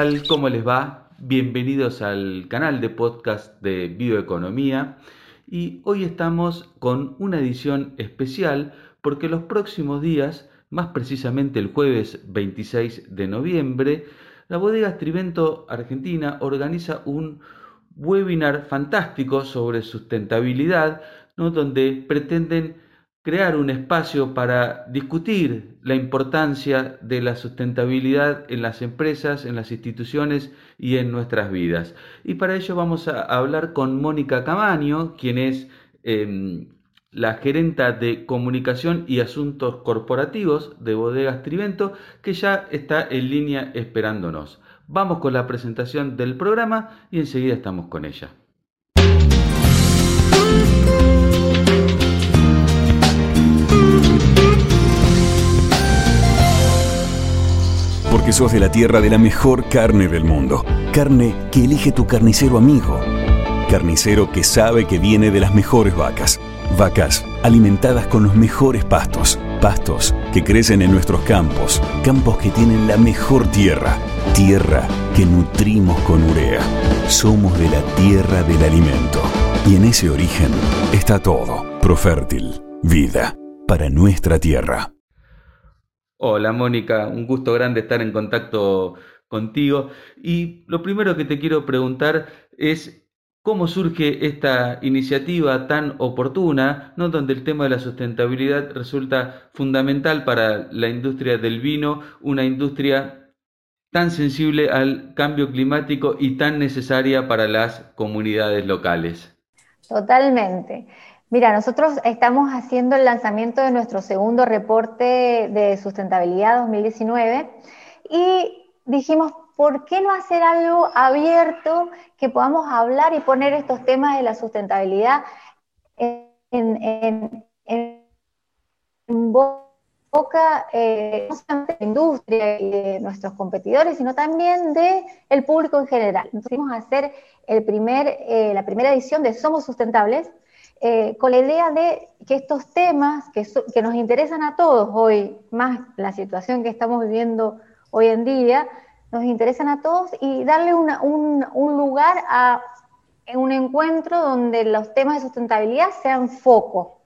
tal? ¿Cómo les va? Bienvenidos al canal de podcast de Bioeconomía y hoy estamos con una edición especial porque los próximos días, más precisamente el jueves 26 de noviembre, la bodega Trivento Argentina organiza un webinar fantástico sobre sustentabilidad, ¿no? donde pretenden crear un espacio para discutir la importancia de la sustentabilidad en las empresas, en las instituciones y en nuestras vidas. Y para ello vamos a hablar con Mónica Camaño, quien es em, la gerenta de comunicación y asuntos corporativos de Bodegas Trivento, que ya está en línea esperándonos. Vamos con la presentación del programa y enseguida estamos con ella. Porque sos de la tierra de la mejor carne del mundo. Carne que elige tu carnicero amigo. Carnicero que sabe que viene de las mejores vacas. Vacas alimentadas con los mejores pastos. Pastos que crecen en nuestros campos. Campos que tienen la mejor tierra. Tierra que nutrimos con urea. Somos de la tierra del alimento. Y en ese origen está todo. Profértil. Vida para nuestra tierra. Hola Mónica, un gusto grande estar en contacto contigo. Y lo primero que te quiero preguntar es cómo surge esta iniciativa tan oportuna, ¿no? donde el tema de la sustentabilidad resulta fundamental para la industria del vino, una industria tan sensible al cambio climático y tan necesaria para las comunidades locales. Totalmente. Mira, nosotros estamos haciendo el lanzamiento de nuestro segundo reporte de sustentabilidad 2019 y dijimos, ¿por qué no hacer algo abierto que podamos hablar y poner estos temas de la sustentabilidad en, boca eh, no solamente de la industria y de nuestros competidores, sino también del el público en general. Entonces, vamos a hacer el primer, eh, la primera edición de Somos Sustentables, eh, con la idea de que estos temas que, que, nos interesan a todos hoy, más la situación que estamos viviendo hoy en día, nos interesan a todos y darle un, lugar a un encuentro donde los temas de sustentabilidad sean foco.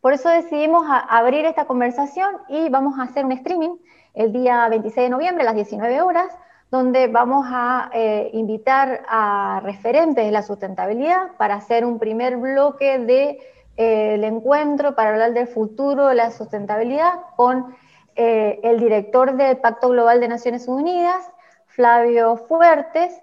Por eso decidimos abrir esta conversación y vamos a hacer un streaming el día 26 de noviembre a las 19 horas donde vamos a eh, invitar a referentes de la sustentabilidad para hacer un primer bloque del de, eh, encuentro para hablar del futuro de la sustentabilidad con eh, el director del Pacto Global de Naciones Unidas, Flavio Fuertes,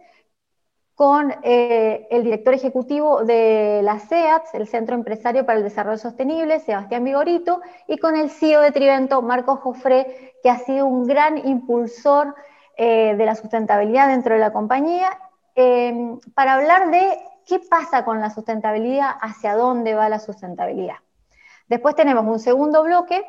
con el director ejecutivo de la CEAT, el Centro Empresario para el Desarrollo Sostenible, Sebastián Vigorito, y con el CEO de Trivento, Marco Jofré, que ha sido un gran impulsor eh, de la sustentabilidad dentro de la compañía, eh, para hablar de qué pasa con la sustentabilidad, hacia dónde va la sustentabilidad. Después tenemos un segundo bloque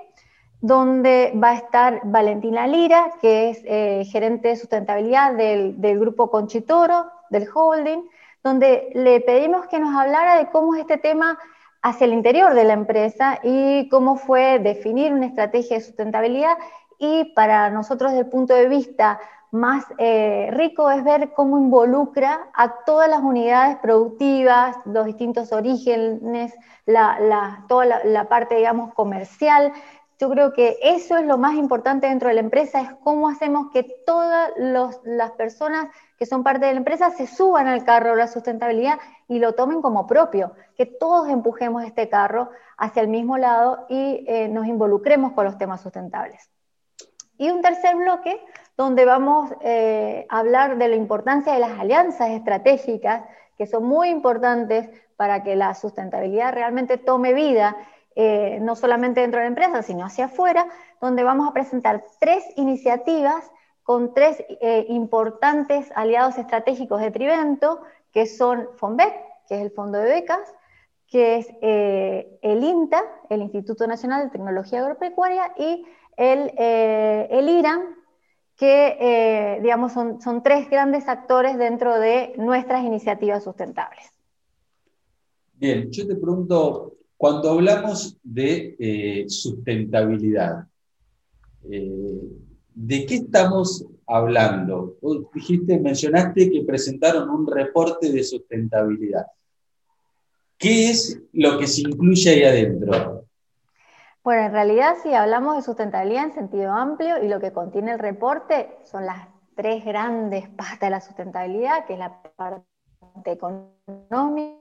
donde va a estar Valentina Lira, que es eh, gerente de sustentabilidad del, del, grupo Conchitoro, del holding, donde le pedimos que nos hablara de cómo es este tema hacia el interior de la empresa y cómo fue definir una estrategia de sustentabilidad y para nosotros desde el punto de vista más eh, rico es ver cómo involucra a todas las unidades productivas, los distintos orígenes, toda la, parte, digamos, comercial. Yo creo que eso es lo más importante dentro de la empresa, es cómo hacemos que todas las personas que son parte de la empresa se suban al carro de la sustentabilidad y lo tomen como propio, que todos empujemos este carro hacia el mismo lado y eh, nos involucremos con los temas sustentables. Y un tercer bloque donde vamos eh, a hablar de la importancia de las alianzas estratégicas, que son muy importantes para que la sustentabilidad realmente tome vida, eh, no solamente dentro de la empresa, sino hacia afuera, donde vamos a presentar tres iniciativas con tres eh, importantes aliados estratégicos de Trivento, que son FONBEC, que es el Fondo de Becas, que es el INTA, el Instituto Nacional de Tecnología Agropecuaria, y el, eh, que eh, digamos son, son tres grandes actores dentro de nuestras iniciativas sustentables. Bien, yo te pregunto, cuando hablamos de eh, sustentabilidad, ¿de qué estamos hablando? dijiste, mencionaste que presentaron un reporte de sustentabilidad. ¿Qué es lo que se incluye ahí adentro? Bueno, en realidad si hablamos de sustentabilidad en sentido amplio y lo que contiene el reporte son las tres grandes patas de la sustentabilidad, que es la parte económica,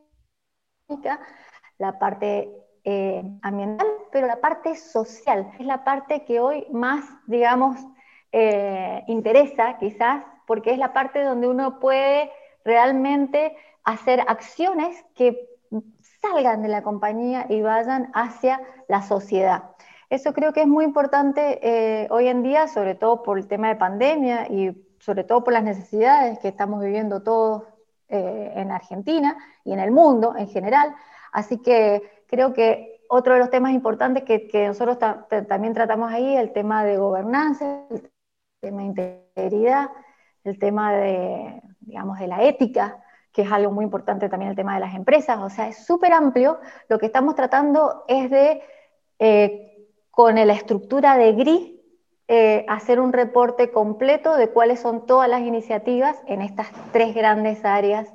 la parte eh, ambiental, pero la parte social es la parte que hoy más, digamos, eh, interesa quizás, porque es la parte donde uno puede realmente hacer acciones que salgan de la compañía y vayan hacia la sociedad. Eso creo que es muy importante eh, hoy en día, sobre todo por el tema de pandemia y sobre todo por las necesidades que estamos viviendo todos en Argentina y en el mundo en general. Así que creo que otro de los temas importantes que, nosotros también tratamos ahí, el tema de gobernanza, el tema de integridad, el tema de, digamos, de la ética, que es algo muy importante también el tema de las empresas, o sea, es súper amplio. Lo que estamos tratando es de, eh, con la estructura de GRI, eh, hacer un reporte completo de cuáles son todas las iniciativas en estas tres grandes áreas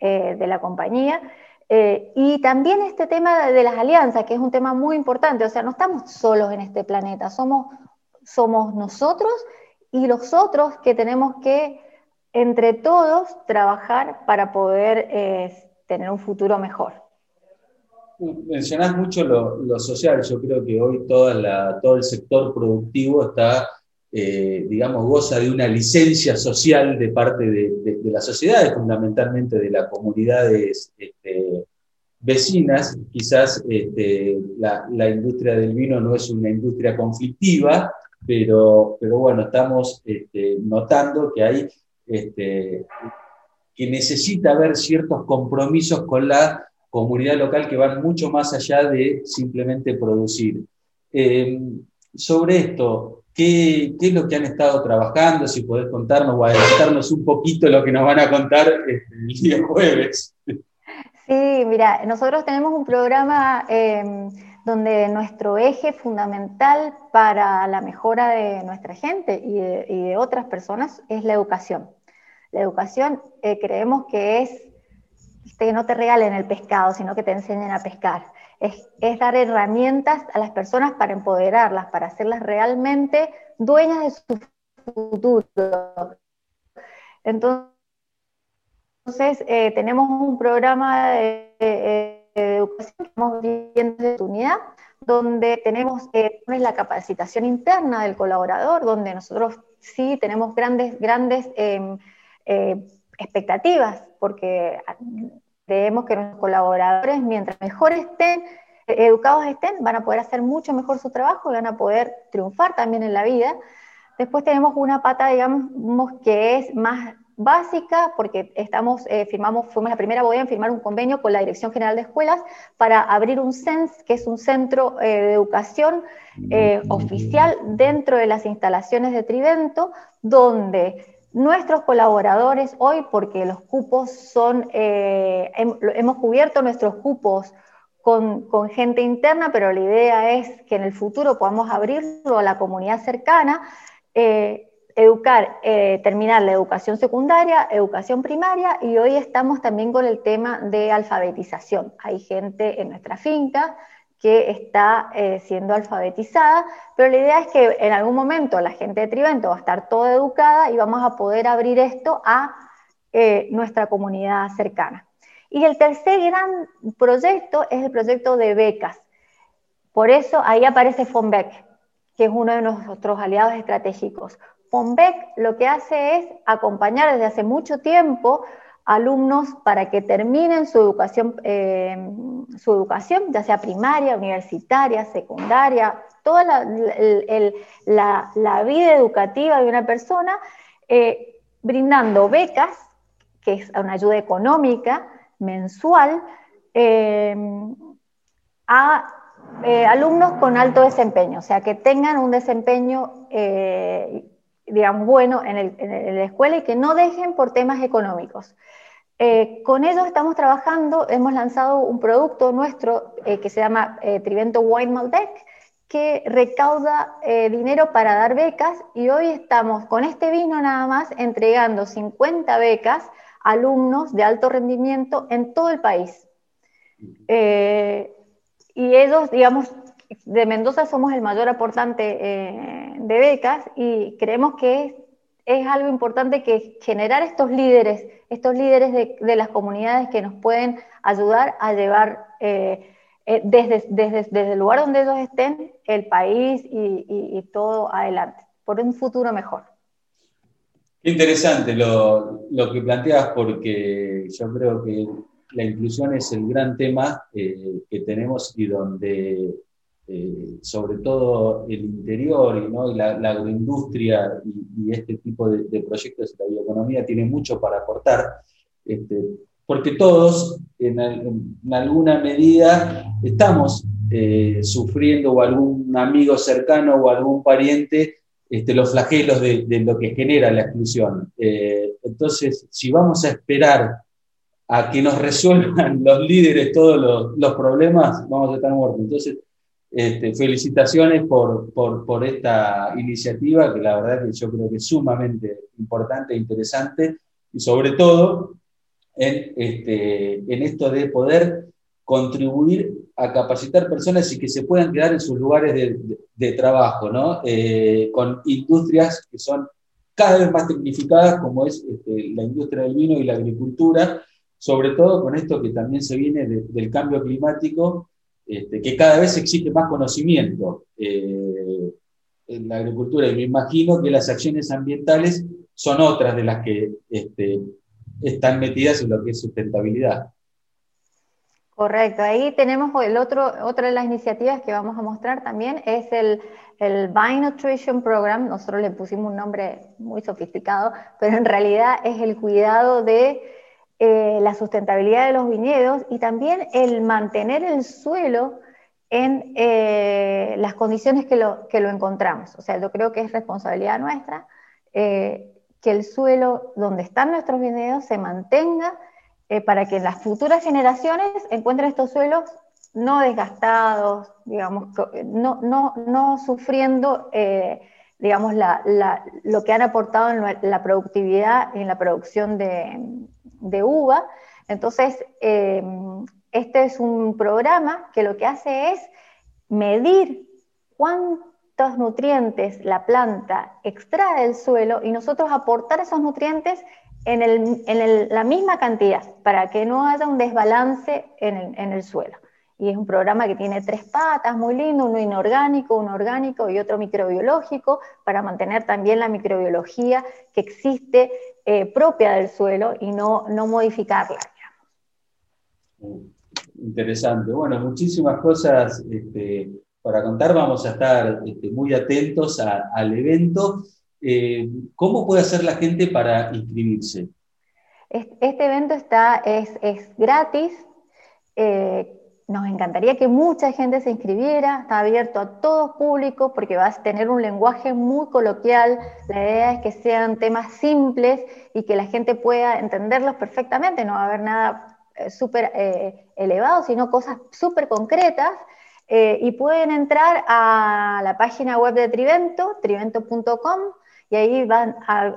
eh, de la compañía. Eh, y también este tema de las alianzas, que es un tema muy importante, o sea, no estamos solos en este planeta, somos, somos nosotros y los otros que tenemos que, entre todos, trabajar para poder eh, tener un futuro mejor. Mencionás mucho lo, social, yo creo que hoy todo el sector productivo está eh, digamos, goza de una licencia social de parte de, las sociedades, fundamentalmente de las comunidades este, vecinas. Quizás este, la, industria del vino no es una industria conflictiva, pero, pero bueno, estamos este, notando que hay que necesita haber ciertos compromisos con la comunidad local que van mucho más allá de simplemente producir. Eh, sobre esto, ¿Qué, es lo que han estado trabajando? Si podés contarnos o adelantarnos un poquito lo que nos van a contar este, el día jueves. Sí, mira, nosotros tenemos un programa em, donde nuestro eje fundamental para la mejora de nuestra gente y de, otras personas es la educación. La educación eh, creemos que es que no te regalen el pescado, sino que te enseñen a pescar es, dar herramientas a las personas para empoderarlas, para hacerlas realmente dueñas de su futuro. Entonces, eh, tenemos un programa de, educación que estamos viendo de unidad, donde tenemos eh, la capacitación interna del colaborador, donde nosotros sí tenemos grandes, grandes em, eh, expectativas, porque Creemos que nuestros colaboradores, mientras mejor estén, educados estén, van a poder hacer mucho mejor su trabajo y van a poder triunfar también en la vida. Después tenemos una pata, digamos, que es más básica, porque estamos, eh, firmamos, fuimos la primera bodega en firmar un convenio con la Dirección General de Escuelas para abrir un CENS, que es un centro eh, de educación eh, oficial dentro de las instalaciones de Trivento, donde nuestros colaboradores hoy, porque los cupos son, hemos cubierto nuestros cupos con, gente interna, pero la idea es que en el futuro podamos abrirlo a la comunidad cercana, eh, educar, eh, terminar la educación secundaria, educación primaria, y hoy estamos también con el tema de alfabetización. Hay gente en nuestra finca que está eh, siendo alfabetizada, pero la idea es que en algún momento la gente de Trivento va a estar toda educada y vamos a poder abrir esto a eh, nuestra comunidad cercana. Y el tercer gran proyecto es el proyecto de becas. Por eso ahí aparece FONBEC, que es uno de nuestros aliados estratégicos. FONBEC lo que hace es acompañar desde hace mucho tiempo alumnos para que terminen su educación, eh, su educación, ya sea primaria, universitaria, secundaria, toda la, vida educativa de una persona, eh, brindando becas, que es una ayuda económica mensual, eh, a alumnos con alto desempeño, o sea, que tengan un desempeño digamos, bueno en, en, la escuela y que no dejen por temas económicos. Eh, con ellos estamos trabajando, hemos lanzado un producto nuestro eh, que se llama eh, Trivento Wine Malbec, que recauda dinero para dar becas y hoy estamos con este vino nada más entregando 50 becas a alumnos de alto rendimiento en todo el país. Y ellos, digamos, de Mendoza somos el mayor aportante eh, de becas y creemos que es, algo importante que generar estos líderes, estos líderes de, las comunidades que nos pueden ayudar a llevar eh, eh, desde, desde, el lugar donde ellos estén el país y, todo adelante, por un futuro mejor. Interesante lo, lo que planteas porque yo creo que la inclusión es el gran tema que tenemos y donde eh, sobre todo el interior y, la, agroindustria y, este tipo de, proyectos de la bioeconomía tiene mucho para aportar, este, porque todos en, alguna medida estamos eh, sufriendo o algún amigo cercano o algún pariente este, los flagelos de, lo que genera la exclusión. Eh, entonces, si vamos a esperar a que nos resuelvan los líderes todos los, los problemas, vamos a estar muertos. Entonces, este, felicitaciones por, por, esta iniciativa, que la verdad que yo creo que es sumamente importante e interesante, y sobre todo en, este, en esto de poder contribuir a capacitar personas y que se puedan quedar en sus lugares de, trabajo, ¿no? Eh, con industrias que son cada vez más tecnificadas, como es este, la industria del vino y la agricultura, sobre todo con esto que también se viene del cambio climático este, que cada vez existe más conocimiento eh, en la agricultura. Y me imagino que las acciones ambientales son otras de las que este, están metidas en lo que es sustentabilidad. Correcto, ahí tenemos el otro, otra de las iniciativas que vamos a mostrar también es el, el Vine Nutrition Program, nosotros le pusimos un nombre muy sofisticado, pero en realidad es el cuidado de eh, la sustentabilidad de los viñedos y también el mantener el suelo en eh, las condiciones que lo, que lo encontramos. O sea, yo creo que es responsabilidad nuestra eh, que el suelo donde están nuestros viñedos se mantenga para que las futuras generaciones encuentren estos suelos no desgastados, digamos, no, no, no sufriendo digamos, lo que han aportado en la productividad y en la producción de, de uva. Entonces, em, este es un programa que lo que hace es medir cuántos nutrientes la planta extrae del suelo y nosotros aportar esos nutrientes en, la misma cantidad para que no haya un desbalance en el, suelo. Y es un programa que tiene tres patas, muy lindo, uno inorgánico, uno orgánico y otro microbiológico, para mantener también la microbiología que existe eh, propia del suelo y no, no modificarla. Interesante. Bueno, muchísimas cosas este, para contar. Vamos a estar este, muy atentos al evento. Eh, ¿Cómo puede hacer la gente para inscribirse? Este evento está, es, es gratis. Eh, nos encantaría que mucha gente se inscribiera, está abierto a todo público porque vas a tener un lenguaje muy coloquial, la idea es que sean temas simples y que la gente pueda entenderlos perfectamente, no va a haber nada eh, súper eh, elevado, sino cosas súper concretas. Eh, y pueden entrar a la página web de Trivento, trivento.com, y ahí van, a,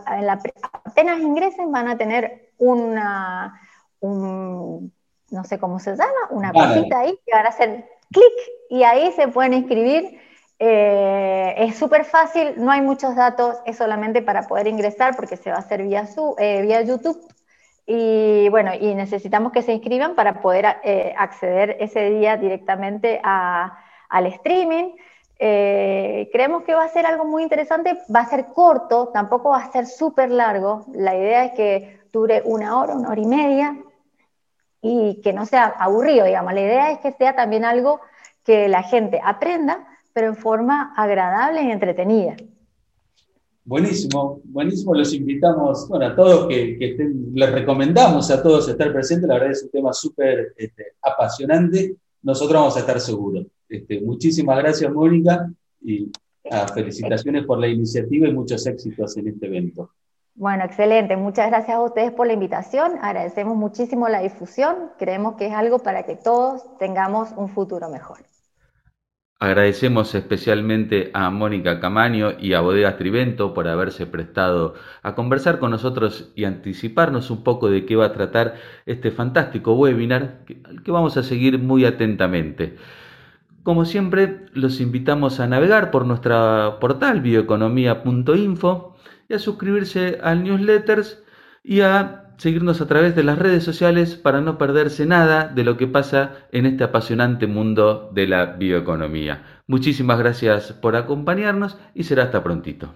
apenas ingresen, van a tener una, un no sé cómo se llama, una cosita ahí que van a hacer clic y ahí se pueden inscribir. Eh, es súper fácil, no hay muchos datos, es solamente para poder ingresar porque se va a hacer vía, su, eh, vía YouTube. Y bueno, y necesitamos que se inscriban para poder eh, acceder ese día directamente al streaming. creemos que va a ser algo muy interesante, va a ser corto, tampoco va a ser súper largo. La idea es que dure una hora, una hora y media, y que no sea aburrido, digamos. La idea es que sea también algo que la gente aprenda, pero en forma agradable y entretenida. Buenísimo, buenísimo. Los invitamos, bueno, a todos que, estén, les recomendamos a todos estar presentes. La verdad es un tema súper este, apasionante. Nosotros vamos a estar seguros. Este, muchísimas gracias, Mónica, y ah, felicitaciones por la iniciativa y muchos éxitos en este evento. Bueno, excelente. Muchas gracias a ustedes por la invitación. Agradecemos muchísimo la difusión. Creemos que es algo para que todos tengamos un futuro mejor. Agradecemos especialmente a Mónica Camaño y a Bodegas Trivento por haberse prestado a conversar con nosotros y anticiparnos un poco de qué va a tratar este fantástico webinar que vamos a seguir muy atentamente. Como siempre, los invitamos a navegar por nuestra portal bioeconomía.info y a suscribirse al newsletters y a seguirnos a través de las redes sociales para no perderse nada de lo que pasa en este apasionante mundo de la bioeconomía. Muchísimas gracias por acompañarnos y será hasta prontito.